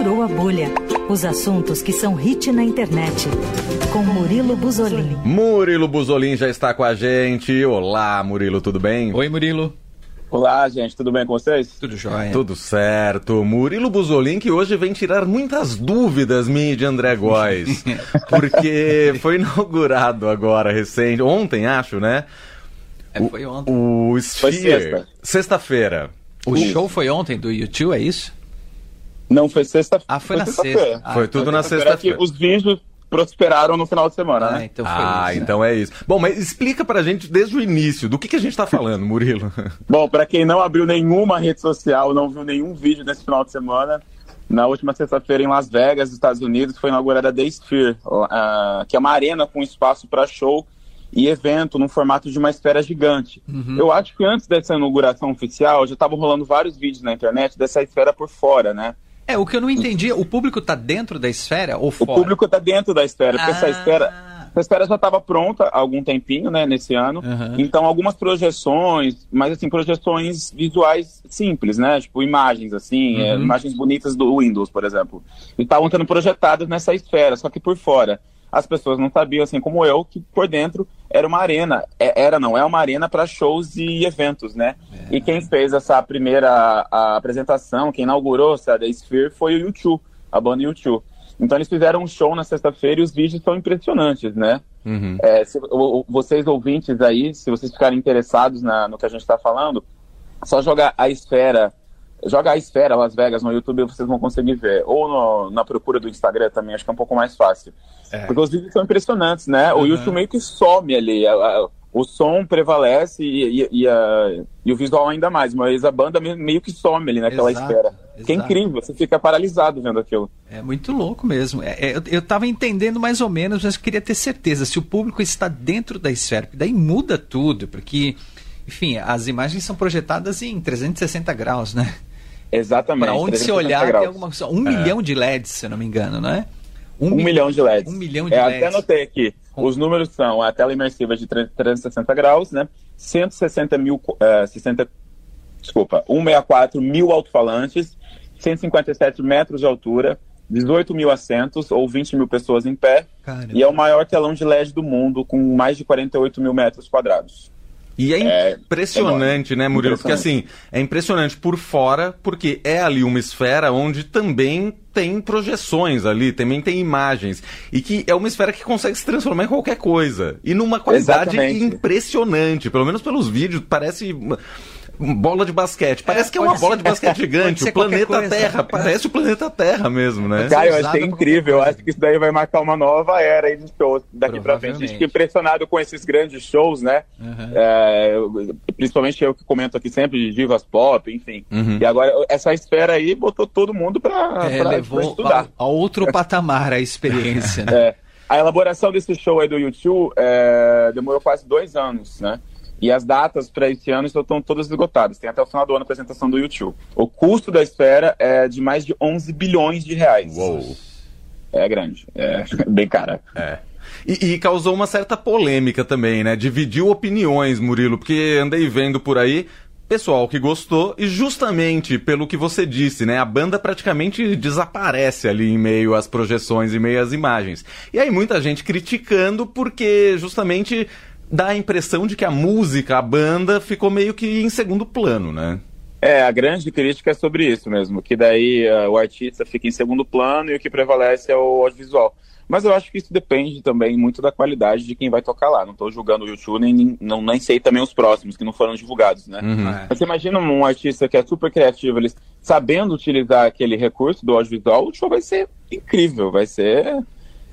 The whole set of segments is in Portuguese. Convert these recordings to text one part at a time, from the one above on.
Furou a Bolha. Os assuntos que são hit na internet. Com Murilo Buzolin. Murilo Buzolin já está com a gente. Olá, Murilo, tudo bem? Oi, Murilo. Olá, gente, tudo bem com vocês? Tudo jóia. Tudo certo. Murilo Buzolin, que hoje vem tirar muitas dúvidas minha e de André Góes. porque foi inaugurado agora, recente, ontem, acho, né? É, foi ontem. O, o Foi Sphere. sexta. Sexta-feira. O show foi ontem do YouTube, é isso? Não, foi sexta-feira. Ah, foi na sexta-feira. sexta. Ah, foi tudo na Sexta-feira que os vídeos prosperaram no final de semana, Ah, né? então foi Ah, isso. então é isso. Bom, mas explica pra gente desde o início, do que, que a gente tá falando, Murilo? Bom, para quem não abriu nenhuma rede social, não viu nenhum vídeo nesse final de semana, na última sexta-feira em Las Vegas, Estados Unidos, foi inaugurada a The Sphere, ah, que é uma arena com espaço para show e evento no formato de uma esfera gigante. Uhum. Eu acho que antes dessa inauguração oficial já estavam rolando vários vídeos na internet dessa esfera por fora, né? É, o que eu não entendi, o público tá dentro da esfera ou O fora? público está dentro da esfera, porque essa Ah. esfera, essa esfera já estava pronta há algum tempinho, né, nesse ano. Uhum. Então, algumas projeções, mas assim, projeções visuais simples, né? Tipo, imagens, assim, é, Uhum. imagens bonitas do Windows, por exemplo. E estavam sendo projetadas nessa esfera, só que por fora. As pessoas não sabiam, assim como eu, que por dentro era uma arena. É- era, não, é uma arena para shows e eventos, né? É. E quem fez essa primeira a apresentação, quem inaugurou essa The Sphere foi o YouTube, a banda YouTube. Então eles fizeram um show na sexta-feira e os vídeos são impressionantes, né? Uhum. É, se, o- vocês ouvintes aí, se vocês ficarem interessados na- no que a gente está falando, só jogar a esfera, joga a esfera Las Vegas no YouTube vocês vão conseguir ver. Ou no- na procura do Instagram também, acho que é um pouco mais fácil. É. Porque os vídeos são impressionantes, né? O Uhum. YouTube meio que some ali. a- a- o som prevalece e, e- e a- e o visual ainda mais, mas a banda me- meio que some ali naquela Exato, esfera. Que é exato. incrível, você fica paralisado vendo aquilo. É muito louco mesmo. É, é, eu, eu tava entendendo mais ou menos, mas eu queria ter certeza se o público está dentro da esfera, porque daí muda tudo, porque, enfim, as imagens são projetadas em 360 graus, né? Exatamente. Para onde se 360 olhar graus. tem alguma coisa. Um milhão de LEDs, se eu não me engano, não é? Um, mi- milhão de LEDs. Um milhão de é, LEDs. Até anotei aqui. Os números são a tela imersiva de 360 graus, né? 160 mil, eh, 60, desculpa, 164 mil alto-falantes, 157 metros de altura, 18 mil assentos ou 20 mil pessoas em pé. Caramba. E é o maior telão de LED do mundo, com mais de 48 mil metros quadrados. E é É, impressionante, né, Murilo? Porque assim, é impressionante por fora, porque é ali uma esfera onde também tem projeções ali, também tem imagens. E que é uma esfera que consegue se transformar em qualquer coisa. E numa qualidade Exatamente. impressionante. Pelo menos pelos vídeos, parece. Bola de basquete. Parece que é uma bola de basquete gigante. O planeta. Terra. Parece o planeta Terra mesmo, né? Cara, eu achei pra incrível. Eu acho que isso daí vai marcar uma nova era aí de shows daqui pra frente. A gente fica impressionado com esses grandes shows, né? Uhum. É, principalmente eu que comento aqui sempre de divas pop, enfim. Uhum. E agora essa esfera aí botou todo mundo pra, É, pra- pra levou estudar. a, a outro patamar a experiência, né? É, a elaboração desse show aí do YouTube é, demorou quase dois anos, né? E as datas para esse ano estão todas esgotadas. Tem até o final do ano a apresentação do YouTube. O custo da esfera é de mais de 11 bilhões de reais. Uou. É grande. É bem cara. É. E, e causou uma certa polêmica também, né? Dividiu opiniões, Murilo, porque andei vendo por aí pessoal que gostou e justamente pelo que você disse, né? A banda praticamente desaparece ali em meio às projeções, em meio às imagens. E aí muita gente criticando porque justamente dá a impressão de que a música, a banda ficou meio que em segundo plano, né? É, a grande crítica é sobre isso mesmo, que daí eh, o artista fica em segundo plano e o que prevalece é o audiovisual. Mas eu acho que isso depende também muito da qualidade de quem vai tocar lá. Não estou julgando o YouTube, nem, nem, não, nem sei também os próximos que não foram divulgados, né? Uhum. É. Mas você imagina um artista que é super criativo, ele sabendo utilizar aquele recurso do audiovisual, o show vai ser incrível, vai ser...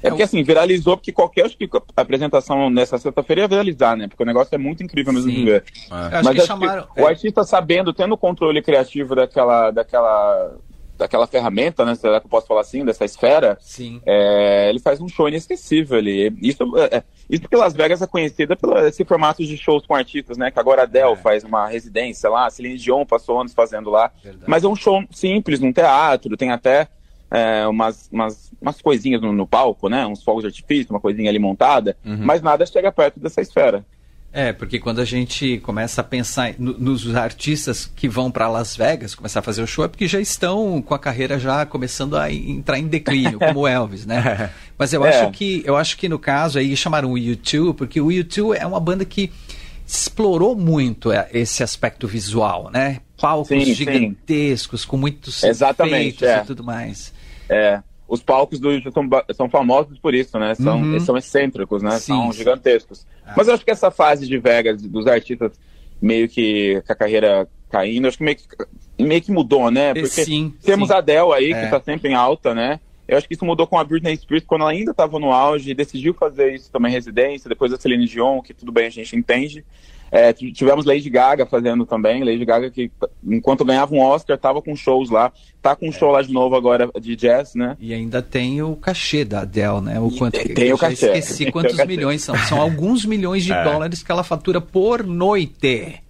É porque assim, viralizou, porque qualquer apresentação nessa sexta-feira ia viralizar, né? Porque o negócio é muito incrível mesmo Sim. de ver. Acho Mas que acho chamaram. que o artista sabendo, tendo o controle criativo daquela, daquela, daquela ferramenta, né? Será que eu posso falar assim? Dessa esfera, Sim. é, ele faz um show inesquecível ali. Isso, é, isso porque Las Vegas é conhecida pelo esse formato de shows com artistas, né? Que agora a Adele É. faz uma residência lá, a Celine Dion passou anos fazendo lá. Verdade. Mas é um show simples, num teatro, tem até é, umas, umas, umas coisinhas no, no palco, né? Uns fogos de artifício, uma coisinha ali montada, Uhum. mas nada chega perto dessa esfera. É, porque quando a gente começa a pensar no, nos artistas que vão para Las Vegas começar a fazer o show, é porque já estão com a carreira já começando a entrar em declínio, como Elvis, né? Mas eu é. acho que eu acho que no caso aí chamaram o U2, porque o U2 é uma banda que explorou muito é, esse aspecto visual, né? Palcos sim, gigantescos, sim. com muitos Exatamente, efeitos é. e tudo mais. É. Os palcos do YouTube são, são famosos por isso, né? São, uhum. são excêntricos, né? Sim, são gigantescos. Ah. Mas eu acho que essa fase de Vegas, dos artistas meio que com a carreira caindo, acho que meio que, meio que mudou, né? Porque sim, temos sim. a Adele aí, é. que tá sempre em alta, né? Eu acho que isso mudou com a Britney Spears quando ela ainda estava no auge, decidiu fazer isso também residência, depois a Celine Dion, que tudo bem, a gente entende. É, tivemos Lady Gaga fazendo também, Lady Gaga que enquanto ganhava um Oscar estava com shows lá, tá com um show lá de novo agora de jazz, né? E ainda tem o cachê da Adele, né? O quanto tem, tem o cachê. esqueci quantos milhões são, são alguns milhões de é. dólares que ela fatura por noite.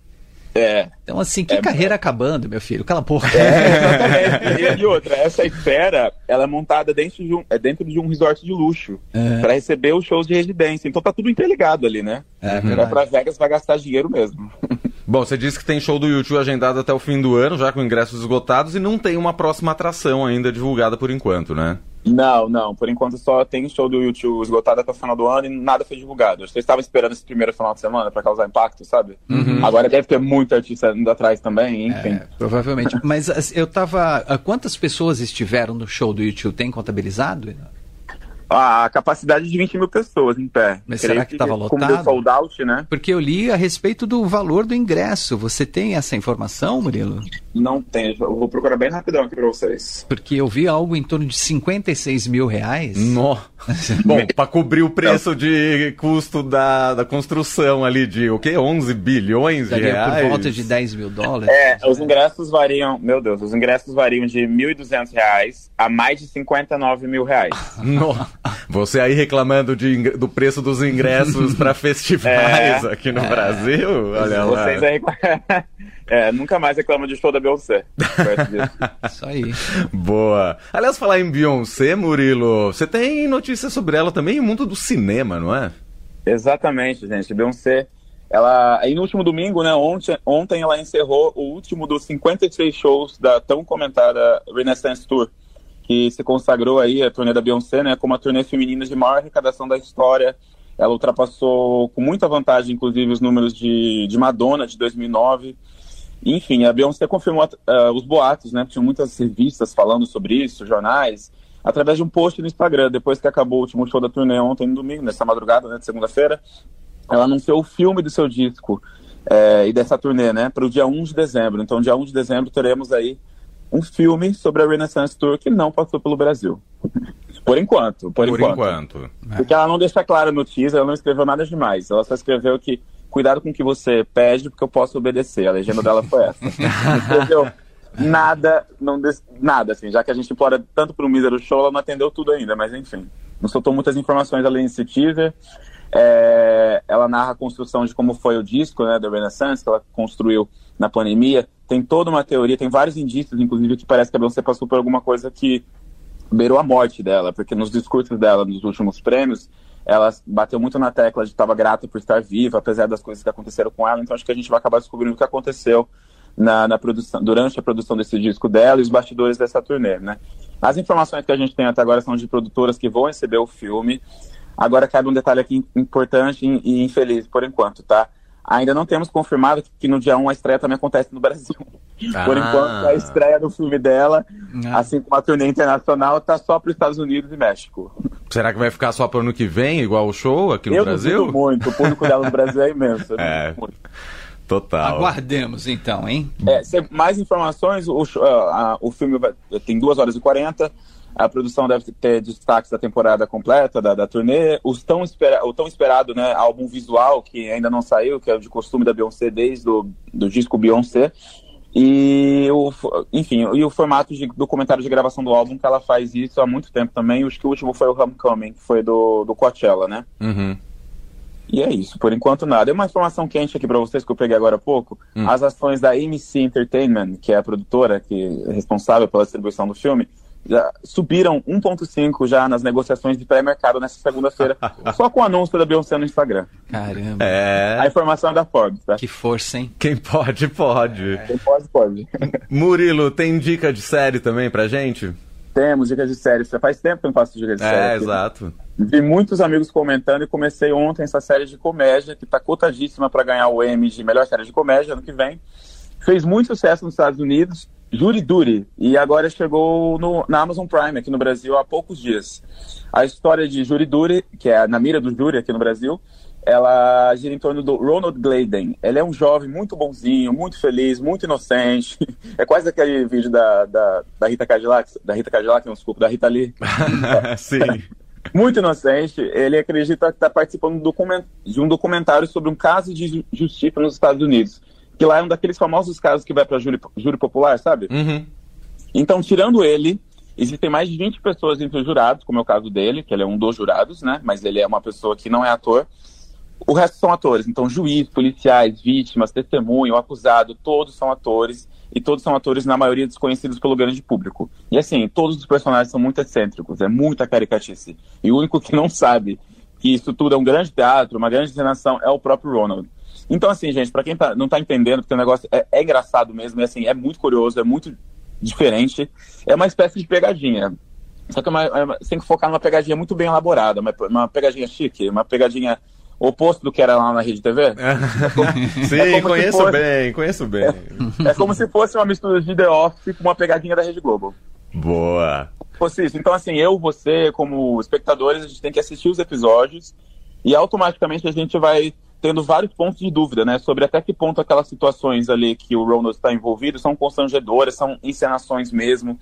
É. Então, assim, que é, carreira é. acabando, meu filho? Cala a porra. É, e, e, outra, essa esfera, ela é montada dentro de um, é dentro de um resort de luxo, é. para receber os shows de residência. Então tá tudo interligado ali, né? É, é pra Vegas vai gastar dinheiro mesmo. Bom, você disse que tem show do YouTube agendado até o fim do ano, já com ingressos esgotados, e não tem uma próxima atração ainda divulgada por enquanto, né? Não, não. Por enquanto só tem show do YouTube esgotado até o final do ano e nada foi divulgado. Vocês estavam esperando esse primeiro final de semana para causar impacto, sabe? Uhum. Agora deve ter muito artista indo atrás também, enfim. É, provavelmente. Mas eu tava. Quantas pessoas estiveram no show do YouTube? Tem contabilizado? A capacidade de 20 mil pessoas em pé. Mas será que estava lotado? Como deu sold out, né? Porque eu li a respeito do valor do ingresso. Você tem essa informação, Murilo? Não tenho. Eu vou procurar bem rapidão aqui para vocês. Porque eu vi algo em torno de 56 mil reais. Nó. Bom, para cobrir o preço de custo da, da construção ali de o quê? 11 bilhões Daria de reais? por volta de 10 mil dólares. É, os ingressos variam, meu Deus, os ingressos variam de 1.200 reais a mais de 59 mil reais. Nó. Você aí reclamando de, do preço dos ingressos para festivais é, aqui no é. Brasil? Olha lá. Vocês aí... É, nunca mais reclama de show da Beyoncé. Isso aí. Boa. Aliás, falar em Beyoncé, Murilo, você tem notícias sobre ela também no mundo do cinema, não é? Exatamente, gente. Beyoncé, ela, aí no último domingo, né, ontem, ontem ela encerrou o último dos 56 shows da tão comentada Renaissance Tour que se consagrou aí a turnê da Beyoncé, né, como a turnê feminina de maior arrecadação da história. Ela ultrapassou com muita vantagem, inclusive, os números de, de Madonna de 2009. Enfim, a Beyoncé confirmou uh, os boatos, né? Tinham muitas revistas falando sobre isso, jornais, através de um post no Instagram, depois que acabou o último show da turnê ontem no domingo, nessa madrugada, né, de segunda-feira. Ela anunciou o filme do seu disco é, e dessa turnê, né, para o dia 1 de dezembro. Então, dia 1 de dezembro teremos aí um filme sobre a Renaissance Tour que não passou pelo Brasil. Por enquanto, por, por enquanto. enquanto. Porque ela não deixa claro no teaser, ela não escreveu nada demais. Ela só escreveu que cuidado com o que você pede, porque eu posso obedecer. A legenda dela foi essa. escreveu nada, não nada, assim, já que a gente implora tanto pro mísero show, ela não atendeu tudo ainda, mas enfim. Não soltou muitas informações além desse teaser. É, ela narra a construção de como foi o disco, né, da Renaissance, que ela construiu na pandemia tem toda uma teoria, tem vários indícios, inclusive, que parece que a Beyoncé passou por alguma coisa que beirou a morte dela, porque nos discursos dela, nos últimos prêmios, ela bateu muito na tecla de estava grata por estar viva, apesar das coisas que aconteceram com ela, então acho que a gente vai acabar descobrindo o que aconteceu na, na produção, durante a produção desse disco dela e os bastidores dessa turnê, né? As informações que a gente tem até agora são de produtoras que vão receber o filme. Agora cabe um detalhe aqui importante e infeliz por enquanto, tá? Ainda não temos confirmado que no dia 1 a estreia também acontece no Brasil. Ah. Por enquanto, a estreia do filme dela, ah. assim como a turnê internacional, tá só para os Estados Unidos e México. Será que vai ficar só para o ano que vem, igual o show aqui no Eu Brasil? muito, o público dela no Brasil é imenso. É. Total. Aguardemos então, hein? É, mais informações, o, uh, o filme vai, tem 2 horas e 40. A produção deve ter destaques da temporada completa, da, da turnê. Os tão espera, o tão esperado né, álbum visual, que ainda não saiu, que é o de costume da Beyoncé desde o do disco Beyoncé. E o, enfim, e o formato de documentário de gravação do álbum, que ela faz isso há muito tempo também. Acho que o último foi o Homecoming, que foi do, do Coachella, né? Uhum. E é isso, por enquanto nada. É uma informação quente aqui para vocês que eu peguei agora há pouco. Hum. As ações da AMC Entertainment, que é a produtora que é responsável pela distribuição do filme, já subiram 1,5 já nas negociações de pré-mercado nessa segunda-feira, só com o anúncio da Beyoncé no Instagram. Caramba. É. A informação é da Forbes, tá? Que força, hein? Quem pode, pode. Quem pode, pode. Murilo, tem dica de série também pra gente? Temos dicas de série. Já faz tempo que eu não faço dicas de série. É, aqui. exato. Vi muitos amigos comentando e comecei ontem essa série de comédia, que tá cotadíssima para ganhar o Emmy de melhor série de comédia ano que vem. Fez muito sucesso nos Estados Unidos, Jury Duty, e agora chegou no, na Amazon Prime aqui no Brasil há poucos dias. A história de Jury Duty, que é na mira do júri aqui no Brasil, ela gira em torno do Ronald Gladen. Ele é um jovem muito bonzinho, muito feliz, muito inocente. É quase aquele vídeo da, da, da Rita Cadillac, da Rita Cadillac, não, desculpa, da Rita Lee. Sim. muito inocente. Ele acredita que está participando de um documentário sobre um caso de justiça nos Estados Unidos. Que lá é um daqueles famosos casos que vai para júri, júri popular, sabe? Uhum. Então, tirando ele, existem mais de 20 pessoas entre os jurados, como é o caso dele, que ele é um dos jurados, né? Mas ele é uma pessoa que não é ator. O resto são atores. Então, juiz, policiais, vítimas, testemunho, acusado, todos são atores. E todos são atores, na maioria, desconhecidos pelo grande público. E assim, todos os personagens são muito excêntricos, é muita caricatice. E o único que não sabe que isso tudo é um grande teatro, uma grande encenação, é o próprio Ronald. Então, assim, gente, para quem tá, não tá entendendo, porque o negócio é, é engraçado mesmo, e assim, é muito curioso, é muito diferente. É uma espécie de pegadinha. Só que é uma, é uma, você tem que focar numa pegadinha muito bem elaborada, uma, uma pegadinha chique, uma pegadinha oposto do que era lá na Rede TV. Sim, é conheço fosse, bem, conheço bem. É, é, como se fosse uma mistura de The Office com uma pegadinha da Rede Globo. Boa. Fosse isso. Então, assim, eu, você, como espectadores, a gente tem que assistir os episódios e automaticamente a gente vai tendo vários pontos de dúvida, né, sobre até que ponto aquelas situações ali que o Ronald está envolvido são constrangedoras, são encenações mesmo,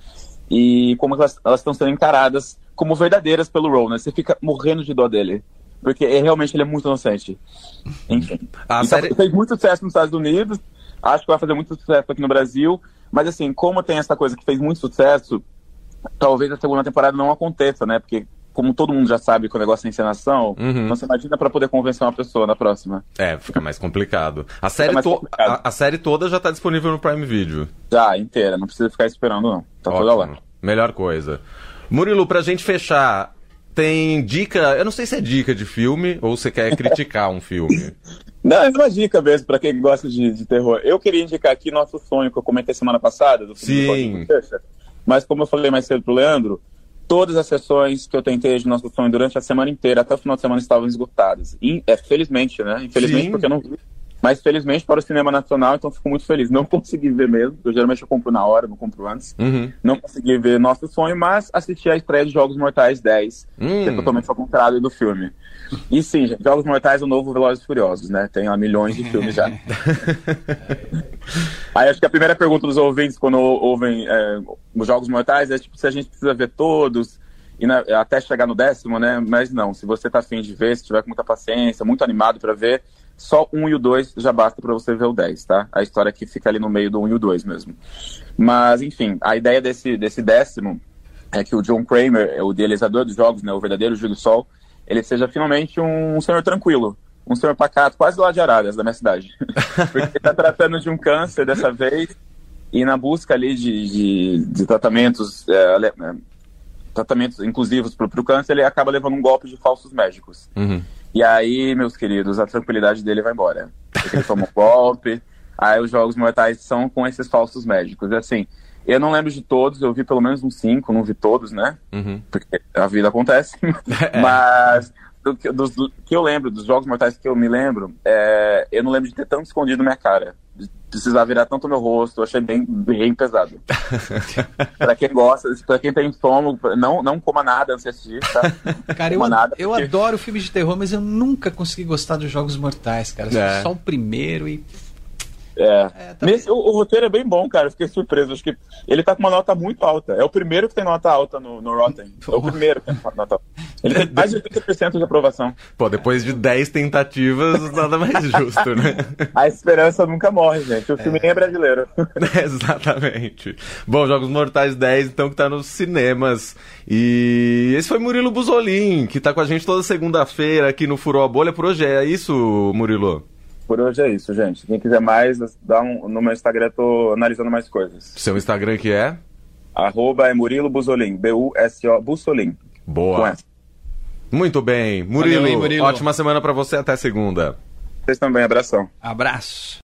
e como elas, elas estão sendo encaradas como verdadeiras pelo Ronald. Você fica morrendo de dó dele. Porque é, realmente ele é muito inocente. Enfim. A então, série... fez muito sucesso nos Estados Unidos, acho que vai fazer muito sucesso aqui no Brasil, mas assim, como tem essa coisa que fez muito sucesso, talvez a segunda temporada não aconteça, né? Porque como todo mundo já sabe que o negócio é encenação, Uhum. então você imagina para poder convencer uma pessoa na próxima. É, fica mais complicado. A série, mais complicado. A, a série toda já tá disponível no Prime Video. Já, inteira, não precisa ficar esperando, não. Tá toda lá. Ótimo. Melhor coisa. Murilo, pra gente fechar, tem dica. Eu não sei se é dica de filme ou você quer criticar um filme. Não, é uma dica mesmo pra quem gosta de, de terror. Eu queria indicar aqui nosso sonho que eu comentei semana passada, do filme Sim. do. Mas como eu falei mais cedo pro Leandro, todas as sessões que eu tentei de nosso sonho durante a semana inteira, até o final de semana, estavam esgotadas. E, é, felizmente, né? Infelizmente, Sim. porque eu não vi. Mas felizmente para o cinema nacional, então fico muito feliz. Não consegui ver mesmo, eu geralmente eu compro na hora, não compro antes. Uhum. Não consegui ver Nosso Sonho, mas assisti a estreia de Jogos Mortais 10, que é Hum. totalmente ao contrário do filme. E sim, gente, Jogos Mortais é o novo Velozes e Furiosos, né? Tem lá milhões de filmes já. Aí acho que a primeira pergunta dos ouvintes quando ou- ouvem é, os Jogos Mortais é tipo se a gente precisa ver todos e na- até chegar no décimo, né? Mas não, se você tá afim de ver, se tiver com muita paciência, muito animado para ver, só um e o dois já basta para você ver o 10, tá? A história que fica ali no meio do um e o dois mesmo. Mas, enfim, a ideia desse, desse décimo é que o John Kramer, o idealizador dos jogos, né, o verdadeiro Júlio Sol, ele seja finalmente um senhor tranquilo, um senhor pacato, quase lá de Araras, da minha cidade. Porque ele está tratando de um câncer dessa vez e na busca ali de, de, de tratamentos, é, é, tratamentos inclusivos para o câncer, ele acaba levando um golpe de falsos médicos. Uhum. E aí, meus queridos, a tranquilidade dele vai embora. Porque ele toma um golpe, aí os jogos mortais são com esses falsos médicos. E assim, eu não lembro de todos, eu vi pelo menos uns cinco, não vi todos, né? Uhum. Porque a vida acontece. Mas do que, dos, do que eu lembro, dos jogos mortais que eu me lembro, é, eu não lembro de ter tanto escondido minha cara. Precisar virar tanto meu rosto, eu achei bem, bem pesado. pra quem gosta, pra quem tem estômago, não, não coma nada antes de assistir, tá? Cara, eu, nada, eu porque- adoro filmes de terror, mas eu nunca consegui gostar dos Jogos Mortais, cara. É. Só o primeiro e. É. É, tá Nesse, o, o roteiro é bem bom, cara. Fiquei surpreso. Acho que ele tá com uma nota muito alta. É o primeiro que tem nota alta no, no Rotten. É o primeiro que tem nota alta. Ele tem mais de 80% de aprovação. Pô, depois de 10 tentativas, nada mais justo, né? A esperança nunca morre, gente. O filme nem é brasileiro. Exatamente. Bom, Jogos Mortais 10, então, que tá nos cinemas. E esse foi Murilo Buzolin, que tá com a gente toda segunda-feira aqui no Furou a Bolha. Por hoje é isso, Murilo? Por hoje é isso, gente. Quem quiser mais, dá um, no meu Instagram eu tô analisando mais coisas. Seu Instagram que é? Arroba é Murilo Busolin, B-U-S-O, Bussolin. Boa. Muito bem. Murilo, hein, Murilo. ótima semana para você. Até segunda. Vocês também, abração. Abraço.